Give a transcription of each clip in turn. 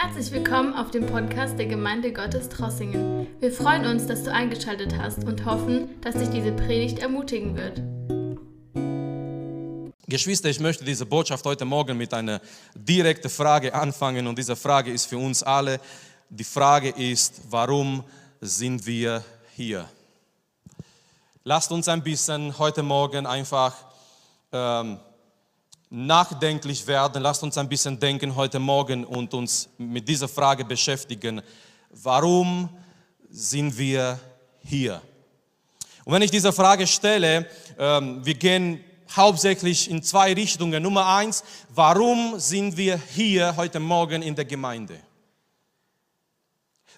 Herzlich willkommen auf dem Podcast der Gemeinde Gottes Trossingen. Wir freuen uns, dass du eingeschaltet hast und hoffen, dass dich diese Predigt ermutigen wird. Geschwister, ich möchte diese Botschaft heute Morgen mit einer direkten Frage anfangen und diese Frage ist für uns alle. Die Frage ist, warum sind wir hier? Lasst uns ein bisschen heute Morgen einfach ähm, nachdenklich werden. Lasst uns ein bisschen denken heute Morgen und uns mit dieser Frage beschäftigen. Warum sind wir hier? Und wenn ich diese Frage stelle, ähm, wir gehen hauptsächlich in zwei Richtungen. Nummer eins, warum sind wir hier heute Morgen in der Gemeinde?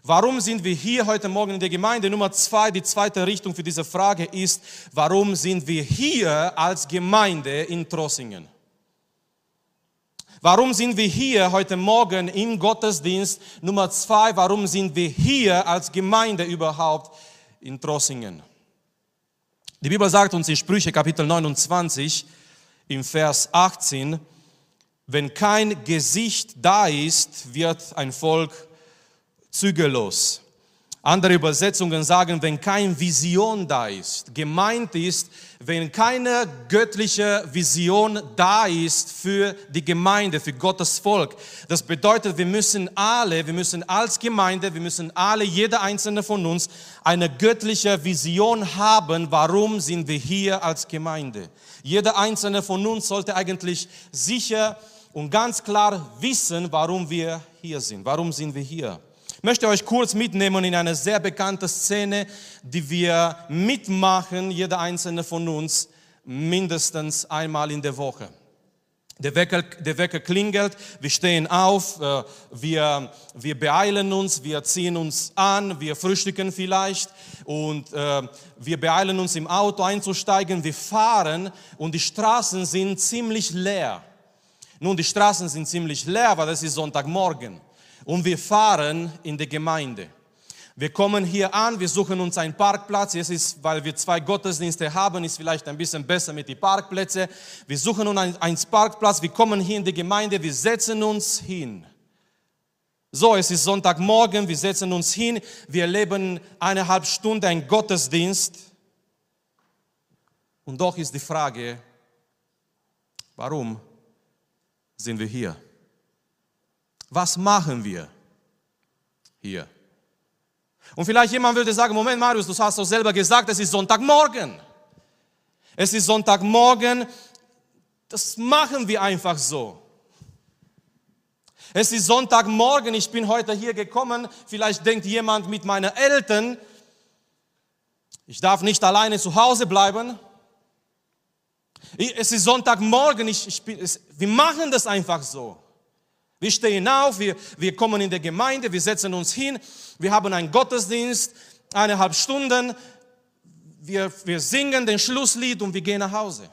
Warum sind wir hier heute Morgen in der Gemeinde? Nummer zwei, die zweite Richtung für diese Frage ist, warum sind wir hier als Gemeinde in Trossingen? Warum sind wir hier heute Morgen im Gottesdienst? Nummer zwei, warum sind wir hier als Gemeinde überhaupt in Trossingen? Die Bibel sagt uns in Sprüche Kapitel 29 im Vers 18, wenn kein Gesicht da ist, wird ein Volk zügellos. Andere Übersetzungen sagen, wenn keine Vision da ist. Gemeint ist, wenn keine göttliche Vision da ist für die Gemeinde, für Gottes Volk. Das bedeutet, wir müssen alle, wir müssen als Gemeinde, wir müssen alle, jeder einzelne von uns, eine göttliche Vision haben. Warum sind wir hier als Gemeinde? Jeder einzelne von uns sollte eigentlich sicher und ganz klar wissen, warum wir hier sind. Warum sind wir hier? Ich möchte euch kurz mitnehmen in eine sehr bekannte Szene, die wir mitmachen, jeder einzelne von uns, mindestens einmal in der Woche. Der Wecker, der Wecker klingelt, wir stehen auf, äh, wir, wir beeilen uns, wir ziehen uns an, wir frühstücken vielleicht und äh, wir beeilen uns im Auto einzusteigen, wir fahren und die Straßen sind ziemlich leer. Nun, die Straßen sind ziemlich leer, weil es ist Sonntagmorgen und wir fahren in die Gemeinde. Wir kommen hier an, wir suchen uns einen Parkplatz. Jetzt ist, weil wir zwei Gottesdienste haben, ist vielleicht ein bisschen besser mit den Parkplätzen. Wir suchen uns einen, einen Parkplatz, wir kommen hier in die Gemeinde, wir setzen uns hin. So, es ist Sonntagmorgen, wir setzen uns hin, wir leben eineinhalb Stunden einen Gottesdienst. Und doch ist die Frage, warum sind wir hier? Was machen wir hier? Und vielleicht jemand würde sagen, Moment Marius, du hast doch selber gesagt, es ist Sonntagmorgen. Es ist Sonntagmorgen, das machen wir einfach so. Es ist Sonntagmorgen, ich bin heute hier gekommen, vielleicht denkt jemand mit meinen Eltern, ich darf nicht alleine zu Hause bleiben. Es ist Sonntagmorgen, ich, ich bin, es, wir machen das einfach so. Wir stehen auf, wir, wir kommen in die Gemeinde, wir setzen uns hin, wir haben einen Gottesdienst, eineinhalb Stunden, wir, wir singen den Schlusslied und wir gehen nach Hause.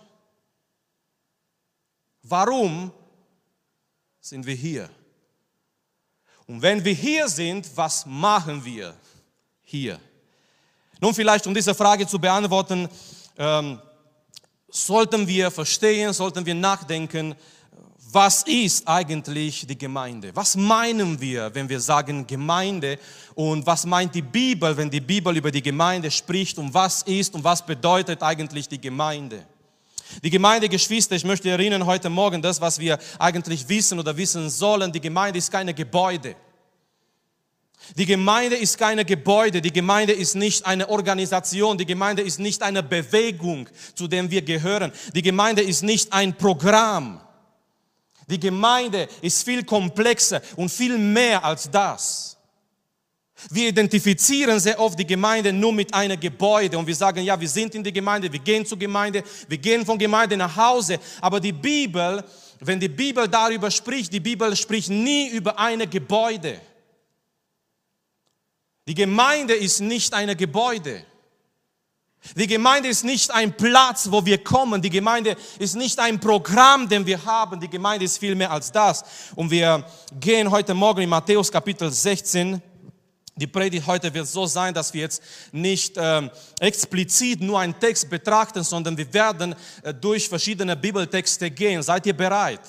Warum sind wir hier? Und wenn wir hier sind, was machen wir hier? Nun vielleicht, um diese Frage zu beantworten, ähm, sollten wir verstehen, sollten wir nachdenken, was ist eigentlich die Gemeinde? Was meinen wir, wenn wir sagen Gemeinde? Und was meint die Bibel, wenn die Bibel über die Gemeinde spricht? Und was ist und was bedeutet eigentlich die Gemeinde? Die Gemeinde, Geschwister, ich möchte erinnern heute Morgen, das, was wir eigentlich wissen oder wissen sollen, die Gemeinde ist keine Gebäude. Die Gemeinde ist keine Gebäude, die Gemeinde ist nicht eine Organisation, die Gemeinde ist nicht eine Bewegung, zu der wir gehören. Die Gemeinde ist nicht ein Programm. Die Gemeinde ist viel komplexer und viel mehr als das. Wir identifizieren sehr oft die Gemeinde nur mit einem Gebäude und wir sagen, ja, wir sind in der Gemeinde, wir gehen zur Gemeinde, wir gehen von Gemeinde nach Hause. Aber die Bibel, wenn die Bibel darüber spricht, die Bibel spricht nie über ein Gebäude. Die Gemeinde ist nicht ein Gebäude. Die Gemeinde ist nicht ein Platz, wo wir kommen. Die Gemeinde ist nicht ein Programm, den wir haben. Die Gemeinde ist viel mehr als das. Und wir gehen heute Morgen in Matthäus Kapitel 16. Die Predigt heute wird so sein, dass wir jetzt nicht ähm, explizit nur einen Text betrachten, sondern wir werden äh, durch verschiedene Bibeltexte gehen. Seid ihr bereit?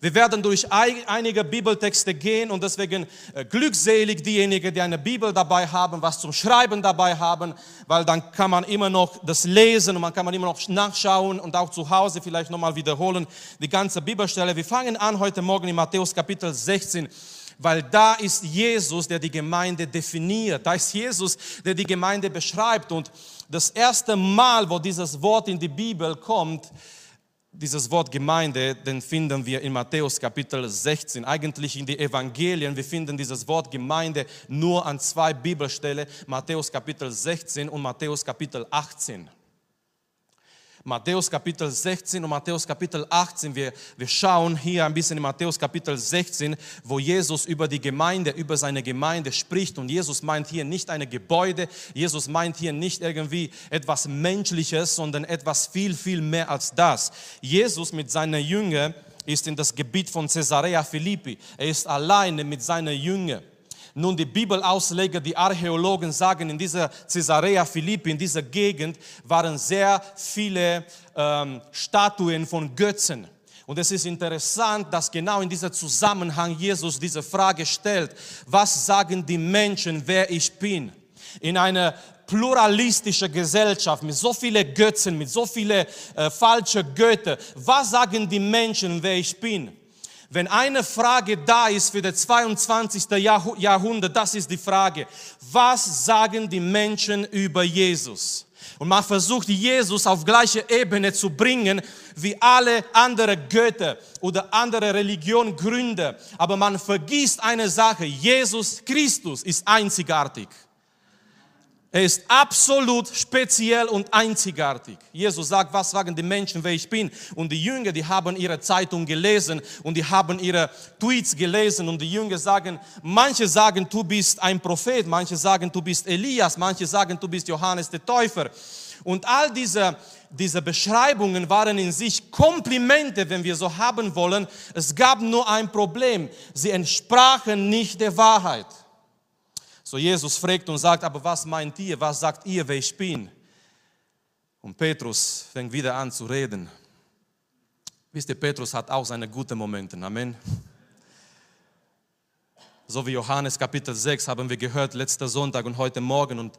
Wir werden durch einige Bibeltexte gehen und deswegen äh, glückselig diejenigen, die eine Bibel dabei haben, was zum Schreiben dabei haben, weil dann kann man immer noch das lesen und man kann man immer noch nachschauen und auch zu Hause vielleicht nochmal wiederholen, die ganze Bibelstelle. Wir fangen an heute Morgen in Matthäus Kapitel 16 weil da ist Jesus, der die Gemeinde definiert. Da ist Jesus, der die Gemeinde beschreibt. Und das erste Mal, wo dieses Wort in die Bibel kommt, dieses Wort Gemeinde, den finden wir in Matthäus Kapitel 16, eigentlich in die Evangelien. Wir finden dieses Wort Gemeinde nur an zwei Bibelstellen, Matthäus Kapitel 16 und Matthäus Kapitel 18. Matthäus Kapitel 16 und Matthäus Kapitel 18. Wir, wir schauen hier ein bisschen in Matthäus Kapitel 16, wo Jesus über die Gemeinde, über seine Gemeinde spricht. Und Jesus meint hier nicht eine Gebäude, Jesus meint hier nicht irgendwie etwas Menschliches, sondern etwas viel, viel mehr als das. Jesus mit seiner Jünger ist in das Gebiet von Caesarea Philippi. Er ist alleine mit seiner Jünger. Nun, die Bibelausleger, die Archäologen sagen, in dieser Caesarea Philippi, in dieser Gegend, waren sehr viele ähm, Statuen von Götzen. Und es ist interessant, dass genau in diesem Zusammenhang Jesus diese Frage stellt, was sagen die Menschen, wer ich bin? In einer pluralistische Gesellschaft mit so vielen Götzen, mit so vielen äh, falschen Göttern, was sagen die Menschen, wer ich bin? Wenn eine Frage da ist für das 22. Jahrhundert, das ist die Frage, was sagen die Menschen über Jesus? Und man versucht Jesus auf gleiche Ebene zu bringen wie alle anderen Götter oder andere Religion Gründer. Aber man vergisst eine Sache, Jesus Christus ist einzigartig. Er ist absolut speziell und einzigartig. Jesus sagt, was sagen die Menschen, wer ich bin? Und die Jünger, die haben ihre Zeitung gelesen und die haben ihre Tweets gelesen und die Jünger sagen, manche sagen, du bist ein Prophet, manche sagen, du bist Elias, manche sagen, du bist Johannes der Täufer. Und all diese, diese Beschreibungen waren in sich Komplimente, wenn wir so haben wollen. Es gab nur ein Problem. Sie entsprachen nicht der Wahrheit. So Jesus fragt und sagt, aber was meint ihr, was sagt ihr, wer ich bin? Und Petrus fängt wieder an zu reden. Wisst ihr, Petrus hat auch seine guten Momente. Amen. So wie Johannes Kapitel 6 haben wir gehört letzter Sonntag und heute Morgen und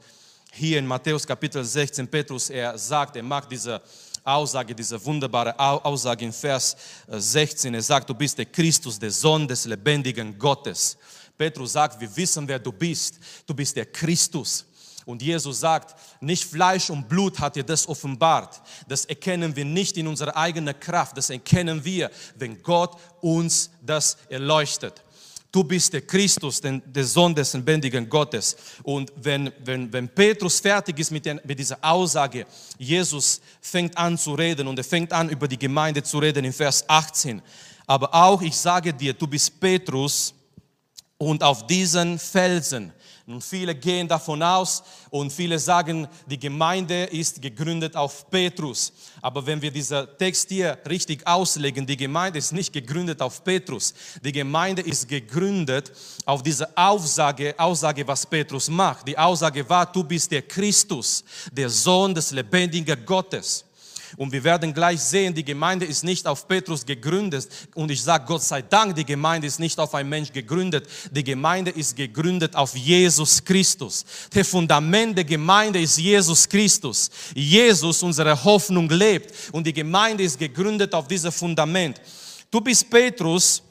hier in Matthäus Kapitel 16 Petrus, er sagt, er macht diese Aussage, diese wunderbare Aussage in Vers 16. Er sagt, du bist der Christus, der Sohn des lebendigen Gottes. Petrus sagt, wir wissen, wer du bist. Du bist der Christus. Und Jesus sagt, nicht Fleisch und Blut hat dir das offenbart. Das erkennen wir nicht in unserer eigenen Kraft. Das erkennen wir, wenn Gott uns das erleuchtet. Du bist der Christus, der Sohn des lebendigen Gottes. Und wenn, wenn, wenn Petrus fertig ist mit, den, mit dieser Aussage, Jesus fängt an zu reden und er fängt an über die Gemeinde zu reden in Vers 18. Aber auch, ich sage dir, du bist Petrus und auf diesen Felsen. Und viele gehen davon aus und viele sagen, die Gemeinde ist gegründet auf Petrus. Aber wenn wir diesen Text hier richtig auslegen, die Gemeinde ist nicht gegründet auf Petrus. Die Gemeinde ist gegründet auf diese Aussage, Aussage, was Petrus macht. Die Aussage war, du bist der Christus, der Sohn des lebendigen Gottes. Und wir werden gleich sehen, die Gemeinde ist nicht auf Petrus gegründet. Und ich sage Gott sei Dank, die Gemeinde ist nicht auf einen Mensch gegründet. Die Gemeinde ist gegründet auf Jesus Christus. Der Fundament der Gemeinde ist Jesus Christus. Jesus, unsere Hoffnung, lebt. Und die Gemeinde ist gegründet auf diesem Fundament. Du bist Petrus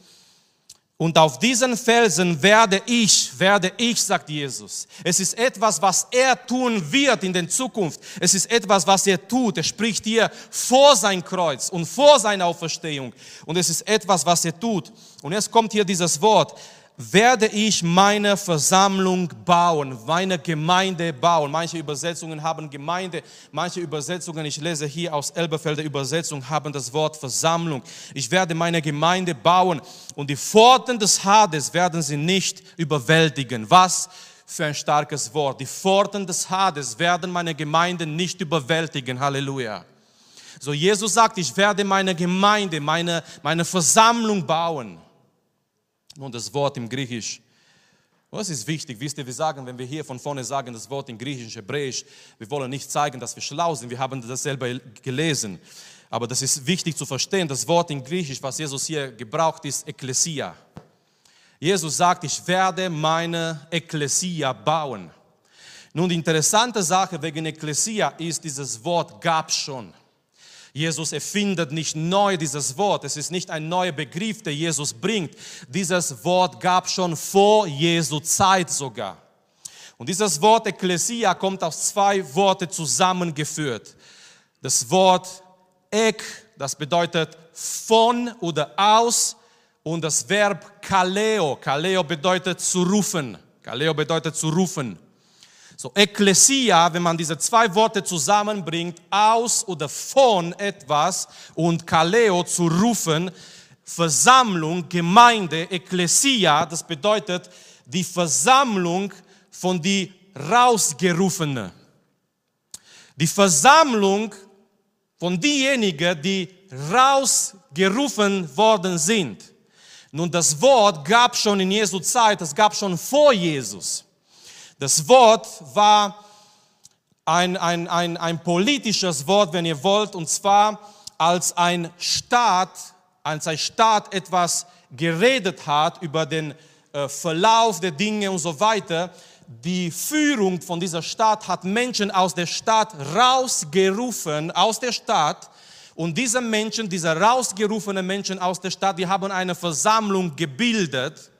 und auf diesen Felsen werde ich, werde ich, sagt Jesus. Es ist etwas, was er tun wird in der Zukunft. Es ist etwas, was er tut. Er spricht hier vor sein Kreuz und vor seiner Auferstehung. Und es ist etwas, was er tut. Und jetzt kommt hier dieses Wort werde ich meine Versammlung bauen, meine Gemeinde bauen. Manche Übersetzungen haben Gemeinde, manche Übersetzungen, ich lese hier aus Elberfelder Übersetzung, haben das Wort Versammlung. Ich werde meine Gemeinde bauen und die Pforten des Hades werden sie nicht überwältigen. Was für ein starkes Wort. Die Pforten des Hades werden meine Gemeinde nicht überwältigen. Halleluja. So Jesus sagt, ich werde meine Gemeinde, meine, meine Versammlung bauen. Nun, das Wort im Griechisch, was ist wichtig? Wisst ihr, wir sagen, wenn wir hier von vorne sagen, das Wort in Griechisch, Hebräisch, wir wollen nicht zeigen, dass wir schlau sind, wir haben das selber gelesen. Aber das ist wichtig zu verstehen. Das Wort in Griechisch, was Jesus hier gebraucht, ist Ekklesia. Jesus sagt, ich werde meine Ekklesia bauen. Nun, die interessante Sache wegen Ekklesia ist, dieses Wort gab schon. Jesus erfindet nicht neu dieses Wort. Es ist nicht ein neuer Begriff, der Jesus bringt. Dieses Wort gab schon vor Jesu Zeit sogar. Und dieses Wort Ekklesia kommt aus zwei Worte zusammengeführt. Das Wort Ek, das bedeutet von oder aus und das Verb kaleo. Kaleo bedeutet zu rufen. Kaleo bedeutet zu rufen. So, Ekklesia, wenn man diese zwei Worte zusammenbringt, aus oder von etwas und Kaleo zu rufen, Versammlung, Gemeinde, Ekklesia, das bedeutet die Versammlung von die Rausgerufenen. Die Versammlung von diejenigen, die rausgerufen worden sind. Nun, das Wort gab schon in Jesu Zeit, es gab schon vor Jesus. Das Wort war ein, ein, ein, ein politisches Wort, wenn ihr wollt, und zwar als ein Staat, als ein Staat etwas geredet hat über den äh, Verlauf der Dinge und so weiter. Die Führung von dieser Stadt hat Menschen aus der Stadt rausgerufen, aus der Stadt. Und diese Menschen, diese rausgerufenen Menschen aus der Stadt, die haben eine Versammlung gebildet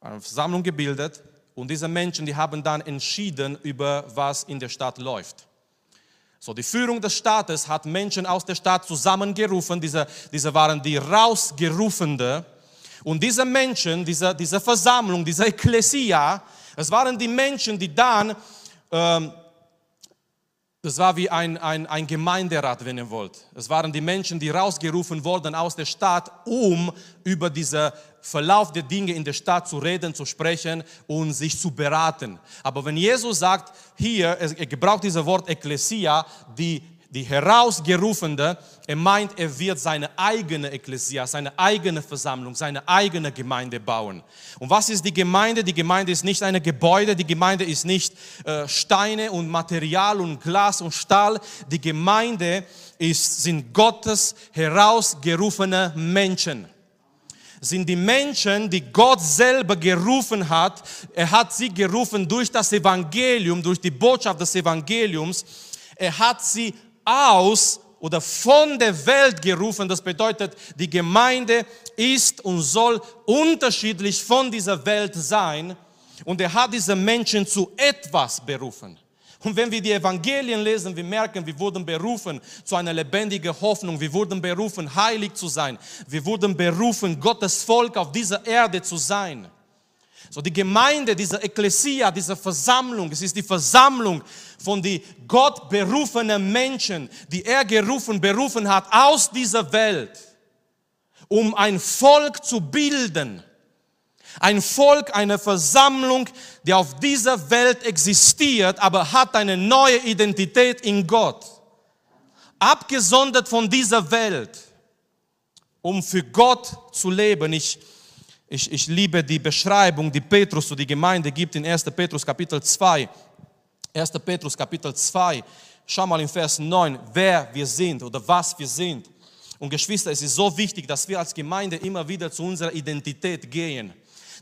eine Versammlung gebildet und diese Menschen, die haben dann entschieden über was in der Stadt läuft. So, die Führung des Staates hat Menschen aus der Stadt zusammengerufen, diese, diese waren die Rausgerufene. Und diese Menschen, diese, diese Versammlung, diese Ekklesia, es waren die Menschen, die dann ähm, das war wie ein, ein, ein Gemeinderat, wenn ihr wollt. Es waren die Menschen, die rausgerufen wurden aus der Stadt, um über diesen Verlauf der Dinge in der Stadt zu reden, zu sprechen und sich zu beraten. Aber wenn Jesus sagt, hier, er gebraucht dieses Wort Ekklesia, die die Herausgerufene, er meint, er wird seine eigene Ekklesia, seine eigene Versammlung, seine eigene Gemeinde bauen. Und was ist die Gemeinde? Die Gemeinde ist nicht eine Gebäude, die Gemeinde ist nicht äh, Steine und Material und Glas und Stahl. Die Gemeinde ist, sind Gottes herausgerufene Menschen sind die Menschen, die Gott selber gerufen hat. Er hat sie gerufen durch das Evangelium, durch die Botschaft des Evangeliums. Er hat sie aus oder von der Welt gerufen. Das bedeutet, die Gemeinde ist und soll unterschiedlich von dieser Welt sein. Und er hat diese Menschen zu etwas berufen. Und wenn wir die Evangelien lesen, wir merken, wir wurden berufen zu einer lebendigen Hoffnung. Wir wurden berufen, heilig zu sein. Wir wurden berufen, Gottes Volk auf dieser Erde zu sein. So die Gemeinde, diese Ekklesia, diese Versammlung, es ist die Versammlung von die Gott berufenen Menschen, die er gerufen, berufen hat aus dieser Welt, um ein Volk zu bilden. Ein Volk, eine Versammlung, die auf dieser Welt existiert, aber hat eine neue Identität in Gott. Abgesondert von dieser Welt, um für Gott zu leben. Ich ich, ich liebe die Beschreibung, die Petrus zu die Gemeinde gibt in 1. Petrus Kapitel 2. 1. Petrus Kapitel 2. Schau mal in Vers 9, wer wir sind oder was wir sind. Und Geschwister, es ist so wichtig, dass wir als Gemeinde immer wieder zu unserer Identität gehen.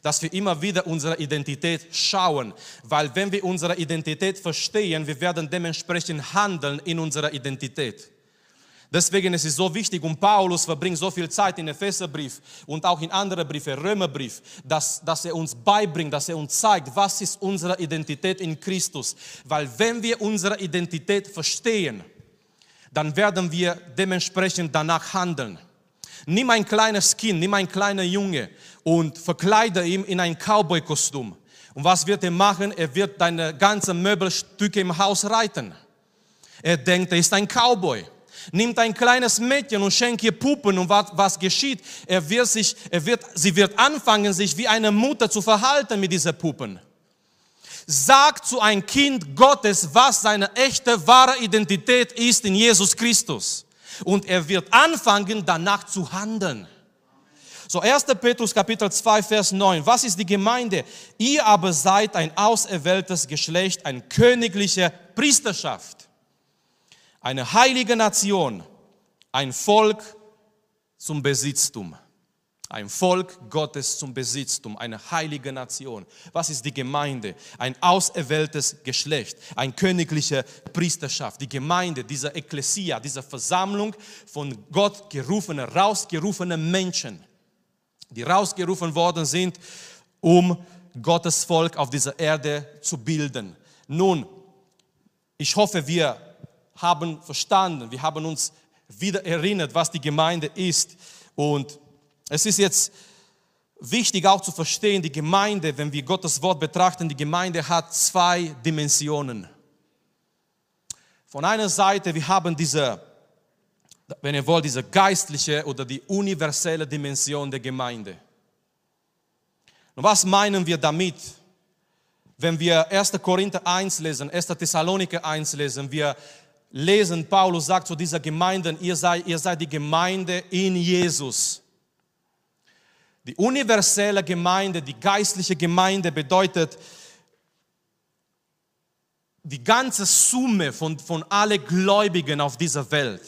Dass wir immer wieder unsere Identität schauen. Weil wenn wir unsere Identität verstehen, wir werden dementsprechend handeln in unserer Identität. Deswegen ist es so wichtig und Paulus verbringt so viel Zeit in Epheserbrief und auch in anderen Briefe, Römerbrief, dass, dass er uns beibringt, dass er uns zeigt, was ist unsere Identität in Christus. Weil wenn wir unsere Identität verstehen, dann werden wir dementsprechend danach handeln. Nimm ein kleines Kind, nimm ein kleiner Junge und verkleide ihn in ein Cowboy-Kostüm. Und was wird er machen? Er wird deine ganzen Möbelstücke im Haus reiten. Er denkt, er ist ein Cowboy nimmt ein kleines Mädchen und schenkt ihr Puppen und was, was geschieht? Er wird sich, er wird, sie wird anfangen, sich wie eine Mutter zu verhalten mit diesen Puppen. Sagt zu ein Kind Gottes, was seine echte, wahre Identität ist in Jesus Christus. Und er wird anfangen, danach zu handeln. So 1. Petrus Kapitel 2, Vers 9. Was ist die Gemeinde? Ihr aber seid ein auserwähltes Geschlecht, ein königlicher Priesterschaft Eine heilige Nation, ein Volk zum Besitztum. Ein Volk Gottes zum Besitztum, eine heilige Nation. Was ist die Gemeinde? Ein auserwähltes Geschlecht, ein königlicher Priesterschaft. Die Gemeinde, diese Ekklesia, diese Versammlung von Gott gerufene, rausgerufene Menschen, die rausgerufen worden sind, um Gottes Volk auf dieser Erde zu bilden. Nun, ich hoffe, wir haben verstanden, wir haben uns wieder erinnert, was die Gemeinde ist und es ist jetzt wichtig auch zu verstehen, die Gemeinde, wenn wir Gottes Wort betrachten, die Gemeinde hat zwei Dimensionen. Von einer Seite, wir haben diese, wenn ihr wollt, diese geistliche oder die universelle Dimension der Gemeinde. Und was meinen wir damit? Wenn wir 1. Korinther 1 lesen, 1. Thessaloniker 1 lesen, wir lesen, Paulus sagt zu dieser Gemeinde, ihr seid, ihr seid die Gemeinde in Jesus. Die universelle Gemeinde, die geistliche Gemeinde bedeutet die ganze Summe von, von alle Gläubigen auf dieser Welt.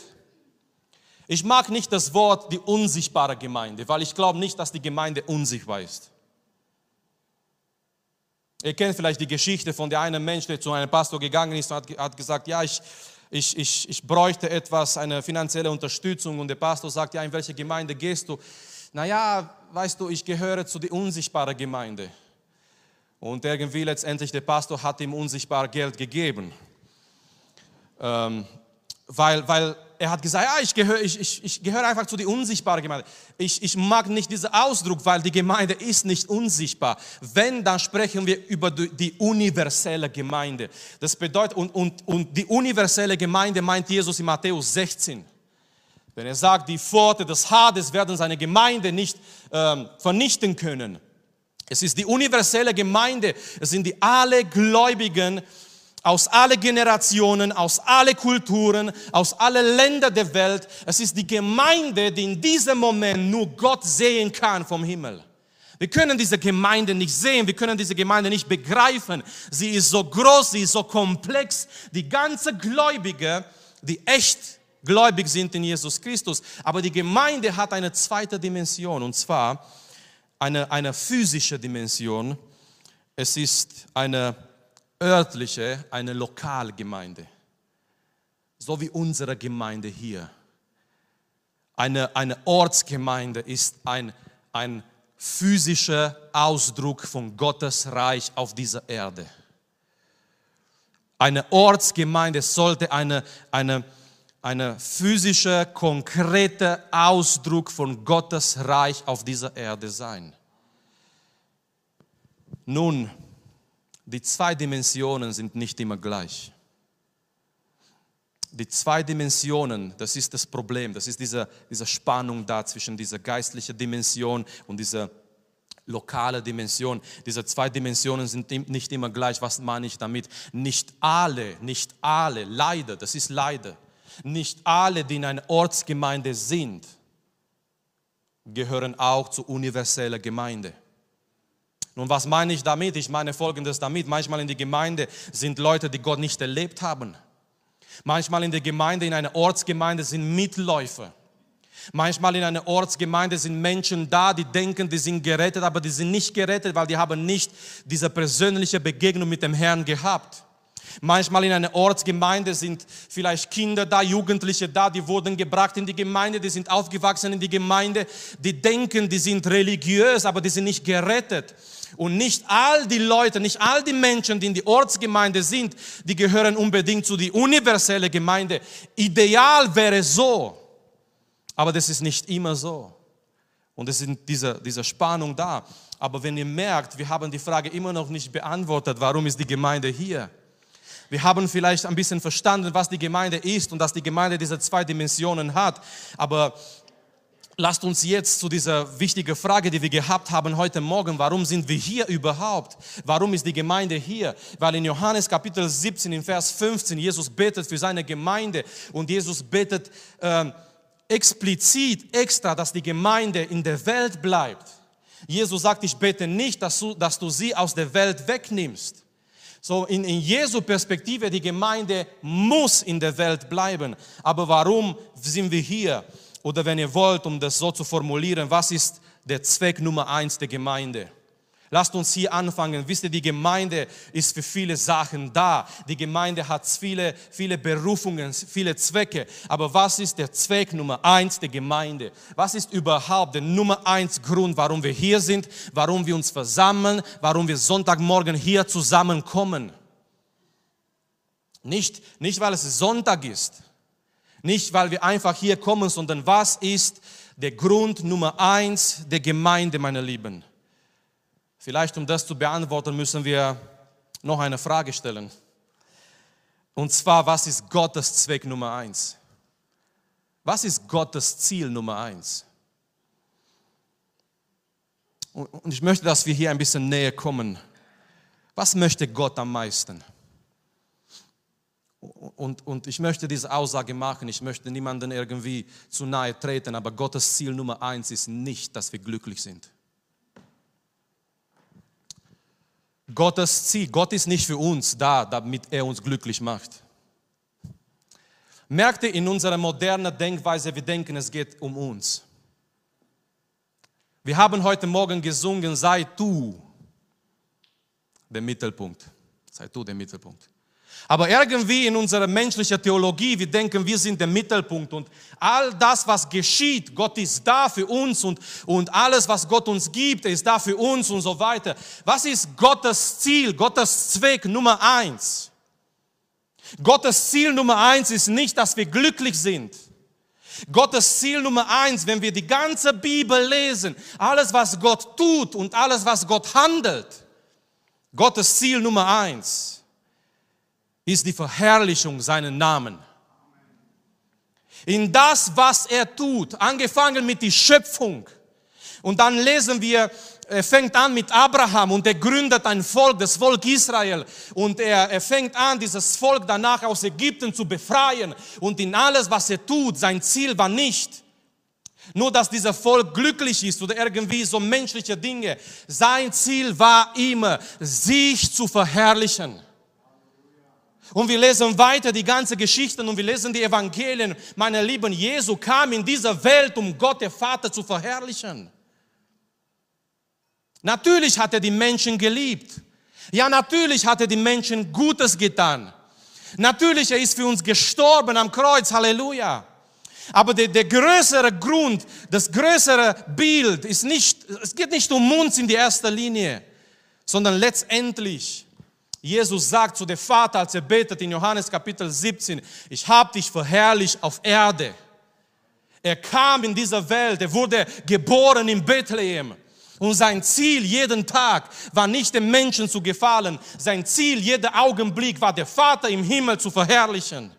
Ich mag nicht das Wort die unsichtbare Gemeinde, weil ich glaube nicht, dass die Gemeinde unsichtbar ist. Ihr kennt vielleicht die Geschichte von der einen Mensch, der zu einem Pastor gegangen ist und hat, hat gesagt, ja, ich, ich, ich, ich bräuchte etwas, eine finanzielle Unterstützung. Und der Pastor sagt, ja, in welche Gemeinde gehst du? Naja, weißt du, ich gehöre zu der unsichtbaren Gemeinde. Und irgendwie letztendlich der Pastor hat ihm unsichtbar Geld gegeben. Ähm, weil, weil er hat gesagt, ja, ich gehöre ich, ich, ich gehöre einfach zu der unsichtbaren Gemeinde. Ich, ich mag nicht diesen Ausdruck, weil die Gemeinde ist nicht unsichtbar. Wenn, dann sprechen wir über die universelle Gemeinde. Das bedeutet, und, und, und die universelle Gemeinde meint Jesus in Matthäus 16. Wenn er sagt, die Pforte des Hades werden seine Gemeinde nicht ähm, vernichten können. Es ist die universelle Gemeinde, es sind die alle Gläubigen aus alle Generationen, aus alle Kulturen, aus alle Länder der Welt. Es ist die Gemeinde, die in diesem Moment nur Gott sehen kann vom Himmel. Wir können diese Gemeinde nicht sehen, wir können diese Gemeinde nicht begreifen. Sie ist so groß, sie ist so komplex. Die ganze Gläubige, die echt gläubig sind in Jesus Christus. Aber die Gemeinde hat eine zweite Dimension und zwar eine, eine physische Dimension. Es ist eine örtliche, eine Lokalgemeinde. So wie unsere Gemeinde hier. Eine, eine Ortsgemeinde ist ein, ein physischer Ausdruck von Gottes Reich auf dieser Erde. Eine Ortsgemeinde sollte eine, eine, eine physische, konkrete Ausdruck von Gottes Reich auf dieser Erde sein. Nun, die zwei Dimensionen sind nicht immer gleich. Die zwei Dimensionen, das ist das Problem, das ist diese, diese Spannung da zwischen dieser geistlichen Dimension und dieser lokale Dimension. Diese zwei Dimensionen sind nicht immer gleich. Was meine ich damit? Nicht alle, nicht alle, leider, das ist leider nicht alle, die in einer Ortsgemeinde sind, gehören auch zur universellen Gemeinde. Nun, was meine ich damit? Ich meine folgendes damit. Manchmal in der Gemeinde sind Leute, die Gott nicht erlebt haben. Manchmal in der Gemeinde, in einer Ortsgemeinde sind Mitläufer. Manchmal in einer Ortsgemeinde sind Menschen da, die denken, die sind gerettet, aber die sind nicht gerettet, weil die haben nicht diese persönliche Begegnung mit dem Herrn gehabt. Manchmal in einer Ortsgemeinde sind vielleicht Kinder da, Jugendliche da, die wurden gebracht in die Gemeinde, die sind aufgewachsen in die Gemeinde, die denken, die sind religiös, aber die sind nicht gerettet. Und nicht all die Leute, nicht all die Menschen, die in die Ortsgemeinde sind, die gehören unbedingt zu die universelle Gemeinde. Ideal wäre so, aber das ist nicht immer so. Und es ist diese, diese Spannung da. Aber wenn ihr merkt, wir haben die Frage immer noch nicht beantwortet, warum ist die Gemeinde hier? Wir haben vielleicht ein bisschen verstanden, was die Gemeinde ist und dass die Gemeinde diese zwei Dimensionen hat. Aber lasst uns jetzt zu dieser wichtigen Frage, die wir gehabt haben heute Morgen, warum sind wir hier überhaupt? Warum ist die Gemeinde hier? Weil in Johannes Kapitel 17, in Vers 15, Jesus betet für seine Gemeinde und Jesus betet äh, explizit extra, dass die Gemeinde in der Welt bleibt. Jesus sagt, ich bete nicht, dass du, dass du sie aus der Welt wegnimmst So in, in Jesu Perspektive, die Gemeinde muss in der Welt bleiben. Aber warum sind wir hier? Oder wenn ihr wollt, um das so zu formulieren, was ist der Zweck Nummer eins der Gemeinde? Lasst uns hier anfangen. Wisst ihr, die Gemeinde ist für viele Sachen da. Die Gemeinde hat viele, viele Berufungen, viele Zwecke. Aber was ist der Zweck Nummer eins der Gemeinde? Was ist überhaupt der Nummer eins Grund, warum wir hier sind, warum wir uns versammeln, warum wir Sonntagmorgen hier zusammenkommen? Nicht, nicht weil es Sonntag ist, nicht weil wir einfach hier kommen, sondern was ist der Grund Nummer eins der Gemeinde, meine Lieben? Vielleicht, um das zu beantworten, müssen wir noch eine Frage stellen. Und zwar, was ist Gottes Zweck Nummer eins? Was ist Gottes Ziel Nummer eins? Und ich möchte, dass wir hier ein bisschen näher kommen. Was möchte Gott am meisten? Und, und ich möchte diese Aussage machen. Ich möchte niemanden irgendwie zu nahe treten, aber Gottes Ziel Nummer eins ist nicht, dass wir glücklich sind. Gottes Ziel. Gott ist nicht für uns da, damit er uns glücklich macht. Merkt ihr in unserer modernen Denkweise, wir denken, es geht um uns. Wir haben heute Morgen gesungen, sei du der Mittelpunkt. Sei du der Mittelpunkt. Aber irgendwie in unserer menschlichen Theologie, wir denken, wir sind der Mittelpunkt und all das, was geschieht, Gott ist da für uns und, und alles, was Gott uns gibt, ist da für uns und so weiter. Was ist Gottes Ziel, Gottes Zweck Nummer eins? Gottes Ziel Nummer eins ist nicht, dass wir glücklich sind. Gottes Ziel Nummer eins, wenn wir die ganze Bibel lesen, alles, was Gott tut und alles, was Gott handelt, Gottes Ziel Nummer eins ist die Verherrlichung seinen Namen. In das, was er tut, angefangen mit der Schöpfung. Und dann lesen wir, er fängt an mit Abraham und er gründet ein Volk, das Volk Israel. Und er, er fängt an, dieses Volk danach aus Ägypten zu befreien. Und in alles, was er tut, sein Ziel war nicht, nur dass dieser Volk glücklich ist oder irgendwie so menschliche Dinge. Sein Ziel war immer, sich zu verherrlichen. Und wir lesen weiter die ganze Geschichte und wir lesen die Evangelien. Meine Lieben, Jesu kam in dieser Welt, um Gott, der Vater, zu verherrlichen. Natürlich hat er die Menschen geliebt. Ja, natürlich hat er die Menschen Gutes getan. Natürlich, er ist für uns gestorben am Kreuz. Halleluja. Aber der, der größere Grund, das größere Bild ist nicht, es geht nicht um uns in die erster Linie, sondern letztendlich Jesus sagt zu dem Vater, als er betet in Johannes Kapitel 17, ich habe dich verherrlicht auf Erde. Er kam in dieser Welt, er wurde geboren in Bethlehem. Und sein Ziel jeden Tag war nicht dem Menschen zu gefallen. Sein Ziel jeder Augenblick war der Vater im Himmel zu verherrlichen.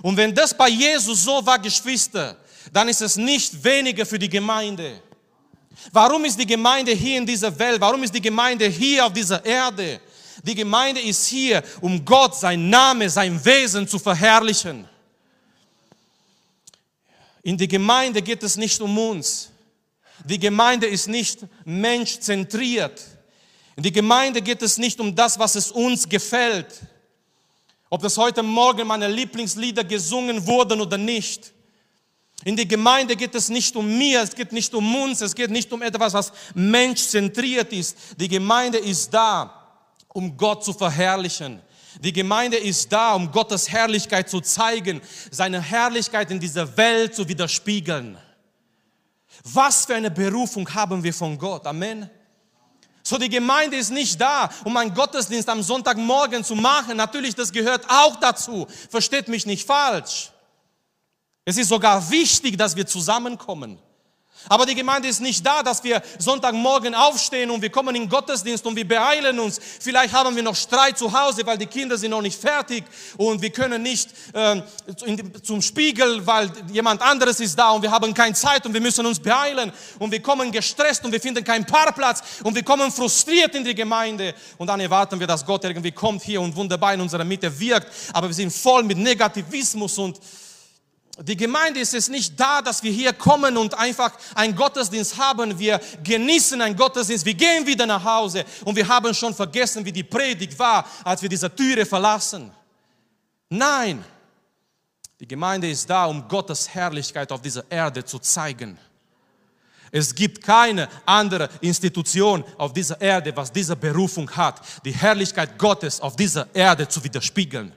Und wenn das bei Jesus so war, Geschwister, dann ist es nicht weniger für die Gemeinde. Warum ist die Gemeinde hier in dieser Welt? Warum ist die Gemeinde hier auf dieser Erde? Die Gemeinde ist hier, um Gott, sein Name, sein Wesen zu verherrlichen. In die Gemeinde geht es nicht um uns. Die Gemeinde ist nicht menschzentriert. In die Gemeinde geht es nicht um das, was es uns gefällt. Ob das heute Morgen meine Lieblingslieder gesungen wurden oder nicht. In die Gemeinde geht es nicht um mir, es geht nicht um uns, es geht nicht um etwas, was menschzentriert ist. Die Gemeinde ist da, um Gott zu verherrlichen. Die Gemeinde ist da, um Gottes Herrlichkeit zu zeigen, seine Herrlichkeit in dieser Welt zu widerspiegeln. Was für eine Berufung haben wir von Gott. Amen. So, die Gemeinde ist nicht da, um einen Gottesdienst am Sonntagmorgen zu machen. Natürlich, das gehört auch dazu. Versteht mich nicht falsch. Es ist sogar wichtig, dass wir zusammenkommen. Aber die Gemeinde ist nicht da, dass wir Sonntagmorgen aufstehen und wir kommen in Gottesdienst und wir beeilen uns. Vielleicht haben wir noch Streit zu Hause, weil die Kinder sind noch nicht fertig und wir können nicht äh, zum Spiegel, weil jemand anderes ist da und wir haben keine Zeit und wir müssen uns beeilen. Und wir kommen gestresst und wir finden keinen Parkplatz und wir kommen frustriert in die Gemeinde. Und dann erwarten wir, dass Gott irgendwie kommt hier und wunderbar in unserer Mitte wirkt, aber wir sind voll mit Negativismus und die Gemeinde ist es nicht da, dass wir hier kommen und einfach einen Gottesdienst haben. Wir genießen einen Gottesdienst, wir gehen wieder nach Hause und wir haben schon vergessen, wie die Predigt war, als wir diese Türe verlassen. Nein, die Gemeinde ist da, um Gottes Herrlichkeit auf dieser Erde zu zeigen. Es gibt keine andere Institution auf dieser Erde, was diese Berufung hat, die Herrlichkeit Gottes auf dieser Erde zu widerspiegeln.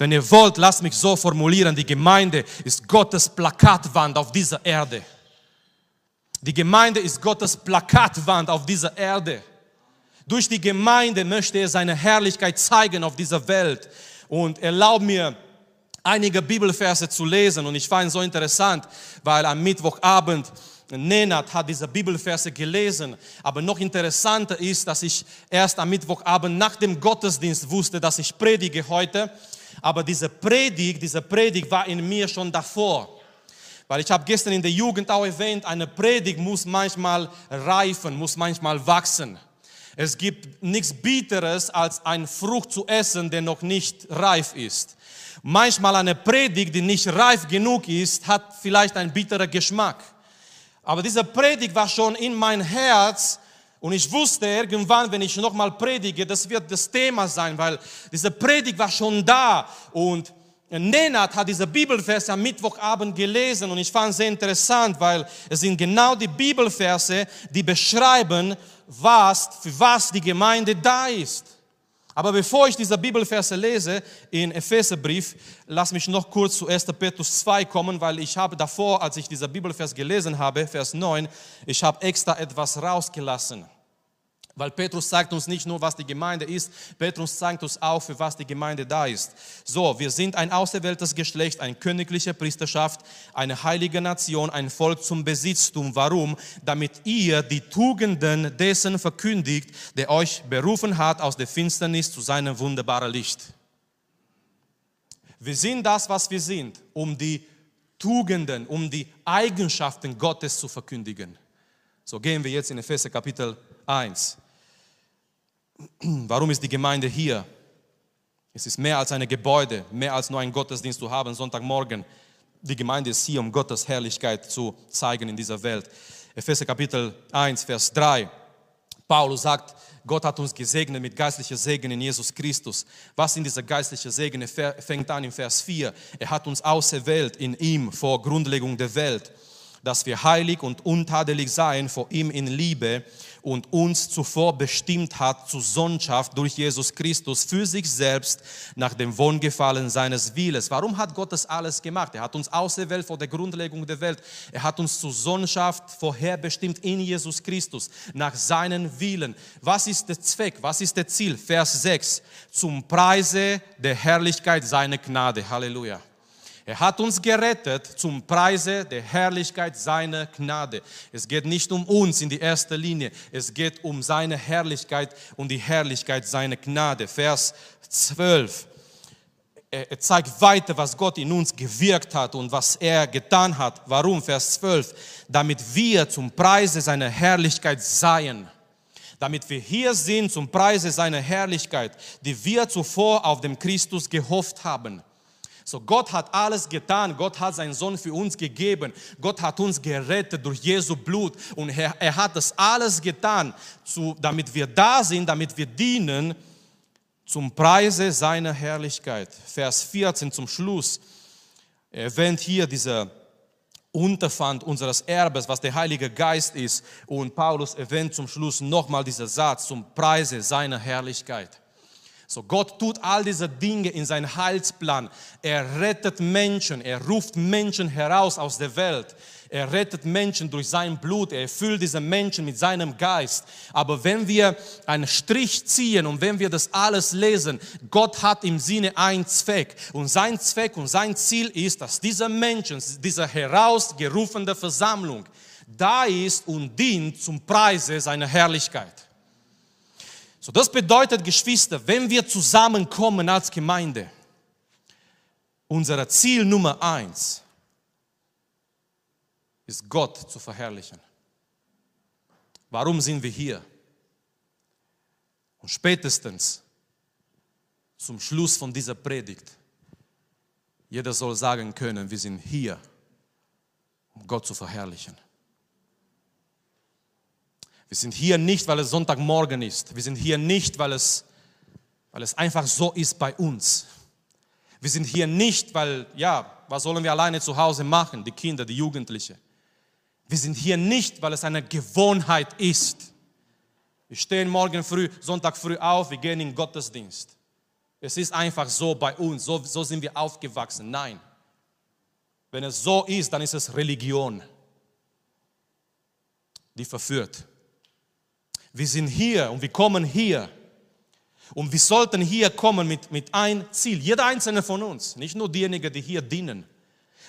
Wenn ihr wollt, lasst mich so formulieren, die Gemeinde ist Gottes Plakatwand auf dieser Erde. Die Gemeinde ist Gottes Plakatwand auf dieser Erde. Durch die Gemeinde möchte er seine Herrlichkeit zeigen auf dieser Welt. Und erlaub mir, einige Bibelverse zu lesen. Und ich fand es so interessant, weil am Mittwochabend Nenat hat diese Bibelverse gelesen. Aber noch interessanter ist, dass ich erst am Mittwochabend nach dem Gottesdienst wusste, dass ich predige heute. Aber diese Predigt, diese Predigt war in mir schon davor. Weil ich habe gestern in der Jugend auch erwähnt, eine Predigt muss manchmal reifen, muss manchmal wachsen. Es gibt nichts Bitteres, als ein Frucht zu essen, der noch nicht reif ist. Manchmal eine Predigt, die nicht reif genug ist, hat vielleicht einen bitteren Geschmack. Aber diese Predigt war schon in mein Herz und ich wusste irgendwann, wenn ich nochmal predige, das wird das Thema sein, weil diese Predigt war schon da und Nenat hat diese Bibelverse am Mittwochabend gelesen und ich fand sehr interessant, weil es sind genau die Bibelverse, die beschreiben, was, für was die Gemeinde da ist. Aber bevor ich diese Bibelverse lese in Epheserbrief, lass mich noch kurz zu 1. Petrus 2 kommen, weil ich habe davor, als ich diese Bibelvers gelesen habe, Vers 9, ich habe extra etwas rausgelassen. Weil Petrus sagt uns nicht nur, was die Gemeinde ist, Petrus zeigt uns auch, für was die Gemeinde da ist. So, wir sind ein auserwähltes Geschlecht, eine königliche Priesterschaft, eine heilige Nation, ein Volk zum Besitztum. Warum? Damit ihr die Tugenden dessen verkündigt, der euch berufen hat aus der Finsternis zu seinem wunderbaren Licht. Wir sind das, was wir sind, um die Tugenden, um die Eigenschaften Gottes zu verkündigen. So gehen wir jetzt in Epheser Kapitel 1. Warum ist die Gemeinde hier? Es ist mehr als ein Gebäude, mehr als nur ein Gottesdienst zu haben Sonntagmorgen. Die Gemeinde ist hier, um Gottes Herrlichkeit zu zeigen in dieser Welt. Epheser Kapitel 1, Vers 3. Paulus sagt, Gott hat uns gesegnet mit geistlicher Segen in Jesus Christus. Was sind diese geistlichen Segen? Er fängt an im Vers 4. Er hat uns auserwählt in ihm vor Grundlegung der Welt, dass wir heilig und untadelig seien vor ihm in Liebe und uns zuvor bestimmt hat zur Sohnschaft durch Jesus Christus für sich selbst nach dem Wohngefallen seines Willens. Warum hat Gott das alles gemacht? Er hat uns auserwählt vor der Grundlegung der Welt. Er hat uns zur Sohnschaft vorherbestimmt in Jesus Christus nach seinen Willen. Was ist der Zweck? Was ist der Ziel? Vers 6. Zum Preise der Herrlichkeit seiner Gnade. Halleluja. Er hat uns gerettet zum Preise der Herrlichkeit seiner Gnade. Es geht nicht um uns in die erste Linie, es geht um seine Herrlichkeit und die Herrlichkeit seiner Gnade. Vers 12. Er zeigt weiter, was Gott in uns gewirkt hat und was er getan hat. Warum? Vers 12. Damit wir zum Preise seiner Herrlichkeit seien damit wir hier sind zum Preise seiner Herrlichkeit, die wir zuvor auf dem Christus gehofft haben. So, Gott hat alles getan. Gott hat seinen Sohn für uns gegeben. Gott hat uns gerettet durch Jesu Blut. Und er, er hat das alles getan, zu, damit wir da sind, damit wir dienen zum Preise seiner Herrlichkeit. Vers 14 zum Schluss erwähnt hier dieser Unterpfand unseres Erbes, was der Heilige Geist ist. Und Paulus erwähnt zum Schluss nochmal dieser Satz zum Preise seiner Herrlichkeit. So, Gott tut all diese Dinge in seinen Heilsplan. Er rettet Menschen, er ruft Menschen heraus aus der Welt. Er rettet Menschen durch sein Blut, er erfüllt diese Menschen mit seinem Geist. Aber wenn wir einen Strich ziehen und wenn wir das alles lesen, Gott hat im Sinne einen Zweck. Und sein Zweck und sein Ziel ist, dass diese Menschen, diese herausgerufene Versammlung da ist und dient zum Preise seiner Herrlichkeit. So, das bedeutet, Geschwister, wenn wir zusammenkommen als Gemeinde, unser Ziel Nummer eins ist Gott zu verherrlichen. Warum sind wir hier? Und spätestens zum Schluss von dieser Predigt Jeder soll sagen können, wir sind hier, um Gott zu verherrlichen. Wir sind hier nicht, weil es Sonntagmorgen ist. Wir sind hier nicht, weil es, weil es einfach so ist bei uns. Wir sind hier nicht, weil, ja, was sollen wir alleine zu Hause machen, die Kinder, die Jugendlichen. Wir sind hier nicht, weil es eine Gewohnheit ist. Wir stehen morgen früh, Sonntag früh auf, wir gehen in den Gottesdienst. Es ist einfach so bei uns, so, so sind wir aufgewachsen. Nein. Wenn es so ist, dann ist es Religion, die verführt. Wir sind hier und wir kommen hier. Und wir sollten hier kommen mit, mit ein Ziel. Jeder einzelne von uns, nicht nur diejenigen, die hier dienen.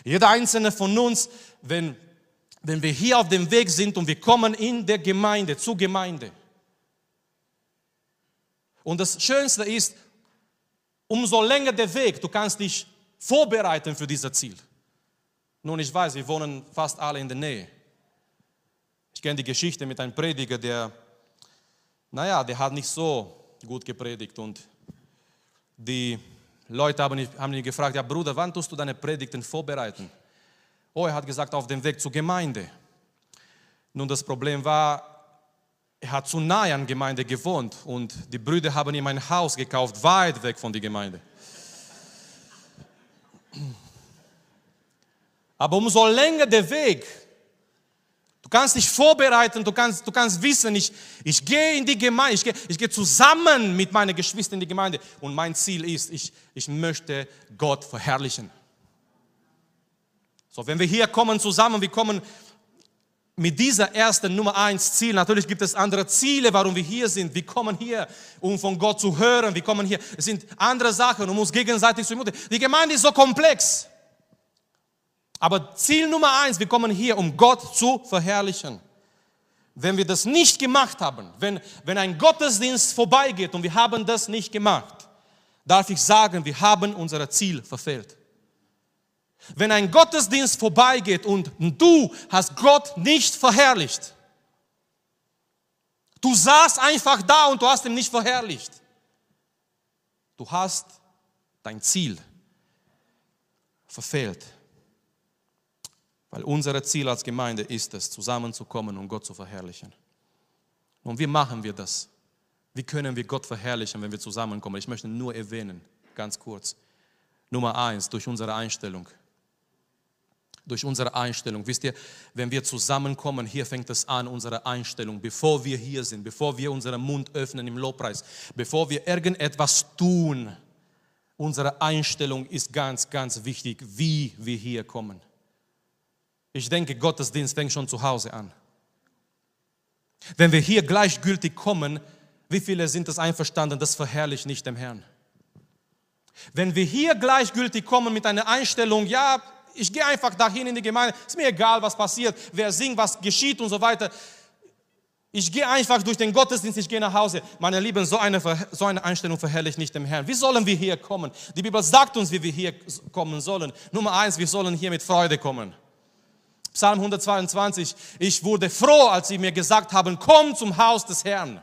Jeder einzelne von uns, wenn, wenn wir hier auf dem Weg sind und wir kommen in der Gemeinde, zur Gemeinde. Und das Schönste ist, umso länger der Weg, du kannst dich vorbereiten für dieses Ziel. Nun, ich weiß, wir wohnen fast alle in der Nähe. Ich kenne die Geschichte mit einem Prediger, der, naja, der hat nicht so gut gepredigt und die Leute haben, haben ihn gefragt, ja Bruder, wann tust du deine Predigten vorbereiten? Oh, er hat gesagt, auf dem Weg zur Gemeinde. Nun, das Problem war, er hat zu nahe an Gemeinde gewohnt und die Brüder haben ihm ein Haus gekauft, weit weg von der Gemeinde. Aber umso länger der Weg, kannst dich vorbereiten, du kannst, du kannst wissen, ich, ich gehe in die Gemeinde, ich gehe, ich gehe zusammen mit meinen Geschwistern in die Gemeinde und mein Ziel ist, ich, ich möchte Gott verherrlichen. So, wenn wir hier kommen zusammen, wir kommen mit dieser ersten Nummer eins Ziel. Natürlich gibt es andere Ziele, warum wir hier sind. Wir kommen hier, um von Gott zu hören. Wir kommen hier. Es sind andere Sachen, um uns gegenseitig zu ermutigen. Die Gemeinde ist so komplex. Aber Ziel Nummer eins, wir kommen hier, um Gott zu verherrlichen. Wenn wir das nicht gemacht haben, wenn, wenn ein Gottesdienst vorbeigeht und wir haben das nicht gemacht, darf ich sagen, wir haben unser Ziel verfehlt. Wenn ein Gottesdienst vorbeigeht und du hast Gott nicht verherrlicht, du saßt einfach da und du hast ihn nicht verherrlicht, du hast dein Ziel verfehlt. Weil unser Ziel als Gemeinde ist es, zusammenzukommen und Gott zu verherrlichen. Und wie machen wir das? Wie können wir Gott verherrlichen, wenn wir zusammenkommen? Ich möchte nur erwähnen, ganz kurz. Nummer eins, durch unsere Einstellung durch unsere Einstellung. Wisst ihr, wenn wir zusammenkommen, hier fängt es an, unsere Einstellung, bevor wir hier sind, bevor wir unseren Mund öffnen im Lobpreis, bevor wir irgendetwas tun, unsere Einstellung ist ganz, ganz wichtig, wie wir hier kommen. Ich denke, Gottesdienst fängt schon zu Hause an. Wenn wir hier gleichgültig kommen, wie viele sind es einverstanden, das verherrlicht nicht dem Herrn. Wenn wir hier gleichgültig kommen mit einer Einstellung, ja, ich gehe einfach dahin in die Gemeinde, ist mir egal, was passiert, wer singt, was geschieht und so weiter. Ich gehe einfach durch den Gottesdienst, ich gehe nach Hause. Meine Lieben, so eine, so eine Einstellung verherrlicht nicht dem Herrn. Wie sollen wir hier kommen? Die Bibel sagt uns, wie wir hier kommen sollen. Nummer eins, wir sollen hier mit Freude kommen. Psalm 122, ich wurde froh, als sie mir gesagt haben, komm zum Haus des Herrn.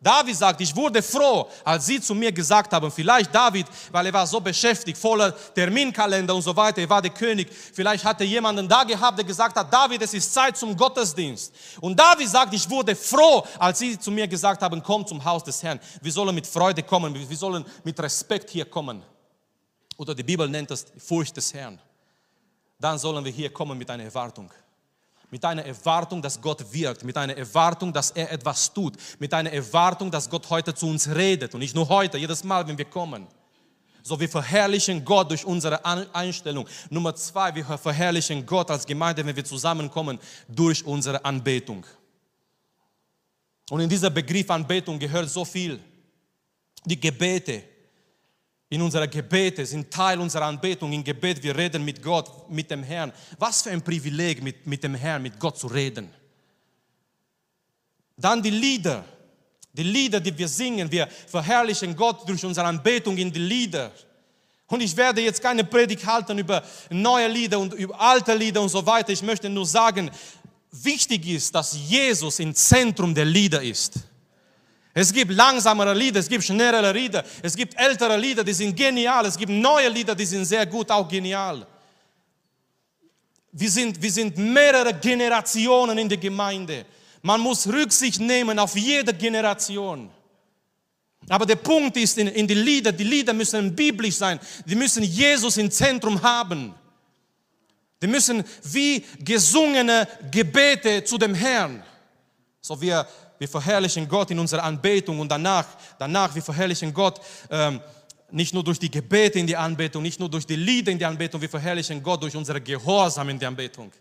David sagt, ich wurde froh, als sie zu mir gesagt haben, vielleicht David, weil er war so beschäftigt, voller Terminkalender und so weiter, er war der König, vielleicht hatte jemanden da gehabt, der gesagt hat, David, es ist Zeit zum Gottesdienst. Und David sagt, ich wurde froh, als sie zu mir gesagt haben, komm zum Haus des Herrn. Wir sollen mit Freude kommen, wir sollen mit Respekt hier kommen. Oder die Bibel nennt das Furcht des Herrn. Dann sollen wir hier kommen mit einer Erwartung mit einer Erwartung, dass Gott wirkt, mit einer Erwartung, dass er etwas tut, mit einer Erwartung, dass Gott heute zu uns redet und nicht nur heute, jedes Mal, wenn wir kommen. So, wir verherrlichen Gott durch unsere Einstellung. Nummer zwei, wir verherrlichen Gott als Gemeinde, wenn wir zusammenkommen, durch unsere Anbetung. Und in dieser Begriff Anbetung gehört so viel. Die Gebete, in unserer Gebete sind Teil unserer Anbetung. Im Gebet, wir reden mit Gott, mit dem Herrn. Was für ein Privileg, mit, mit dem Herrn, mit Gott zu reden. Dann die Lieder. Die Lieder, die wir singen, wir verherrlichen Gott durch unsere Anbetung in die Lieder. Und ich werde jetzt keine Predigt halten über neue Lieder und über alte Lieder und so weiter. Ich möchte nur sagen, wichtig ist, dass Jesus im Zentrum der Lieder ist. Es gibt langsamere Lieder, es gibt schnellere Lieder, es gibt ältere Lieder, die sind genial, es gibt neue Lieder, die sind sehr gut, auch genial. Wir sind, wir sind mehrere Generationen in der Gemeinde. Man muss Rücksicht nehmen auf jede Generation. Aber der Punkt ist in, in die Lieder, die Lieder müssen biblisch sein, die müssen Jesus im Zentrum haben. Die müssen wie gesungene Gebete zu dem Herrn. So wir wir verherrlichen Gott in unserer Anbetung und danach, danach wir verherrlichen Gott ähm, nicht nur durch die Gebete in die Anbetung, nicht nur durch die Lieder in die Anbetung, wir verherrlichen Gott durch unsere Gehorsam in die Anbetung.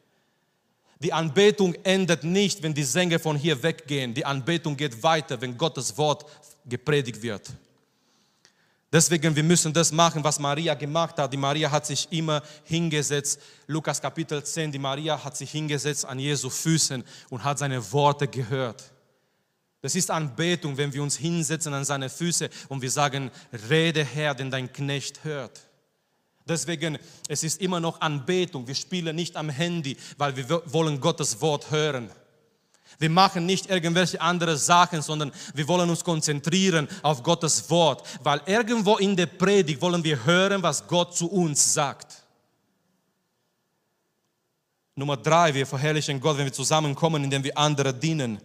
Die Anbetung endet nicht, wenn die Sänger von hier weggehen. Die Anbetung geht weiter, wenn Gottes Wort gepredigt wird. Deswegen, wir müssen das machen, was Maria gemacht hat. Die Maria hat sich immer hingesetzt. Lukas Kapitel 10, die Maria hat sich hingesetzt an Jesu Füßen und hat seine Worte gehört. Das ist Anbetung, wenn wir uns hinsetzen an seine Füße und wir sagen, rede Herr, denn dein Knecht hört. Deswegen, es ist immer noch Anbetung. Wir spielen nicht am Handy, weil wir wollen Gottes Wort hören. Wir machen nicht irgendwelche andere Sachen, sondern wir wollen uns konzentrieren auf Gottes Wort, weil irgendwo in der Predigt wollen wir hören, was Gott zu uns sagt. Nummer drei, wir verherrlichen Gott, wenn wir zusammenkommen, indem wir andere dienen.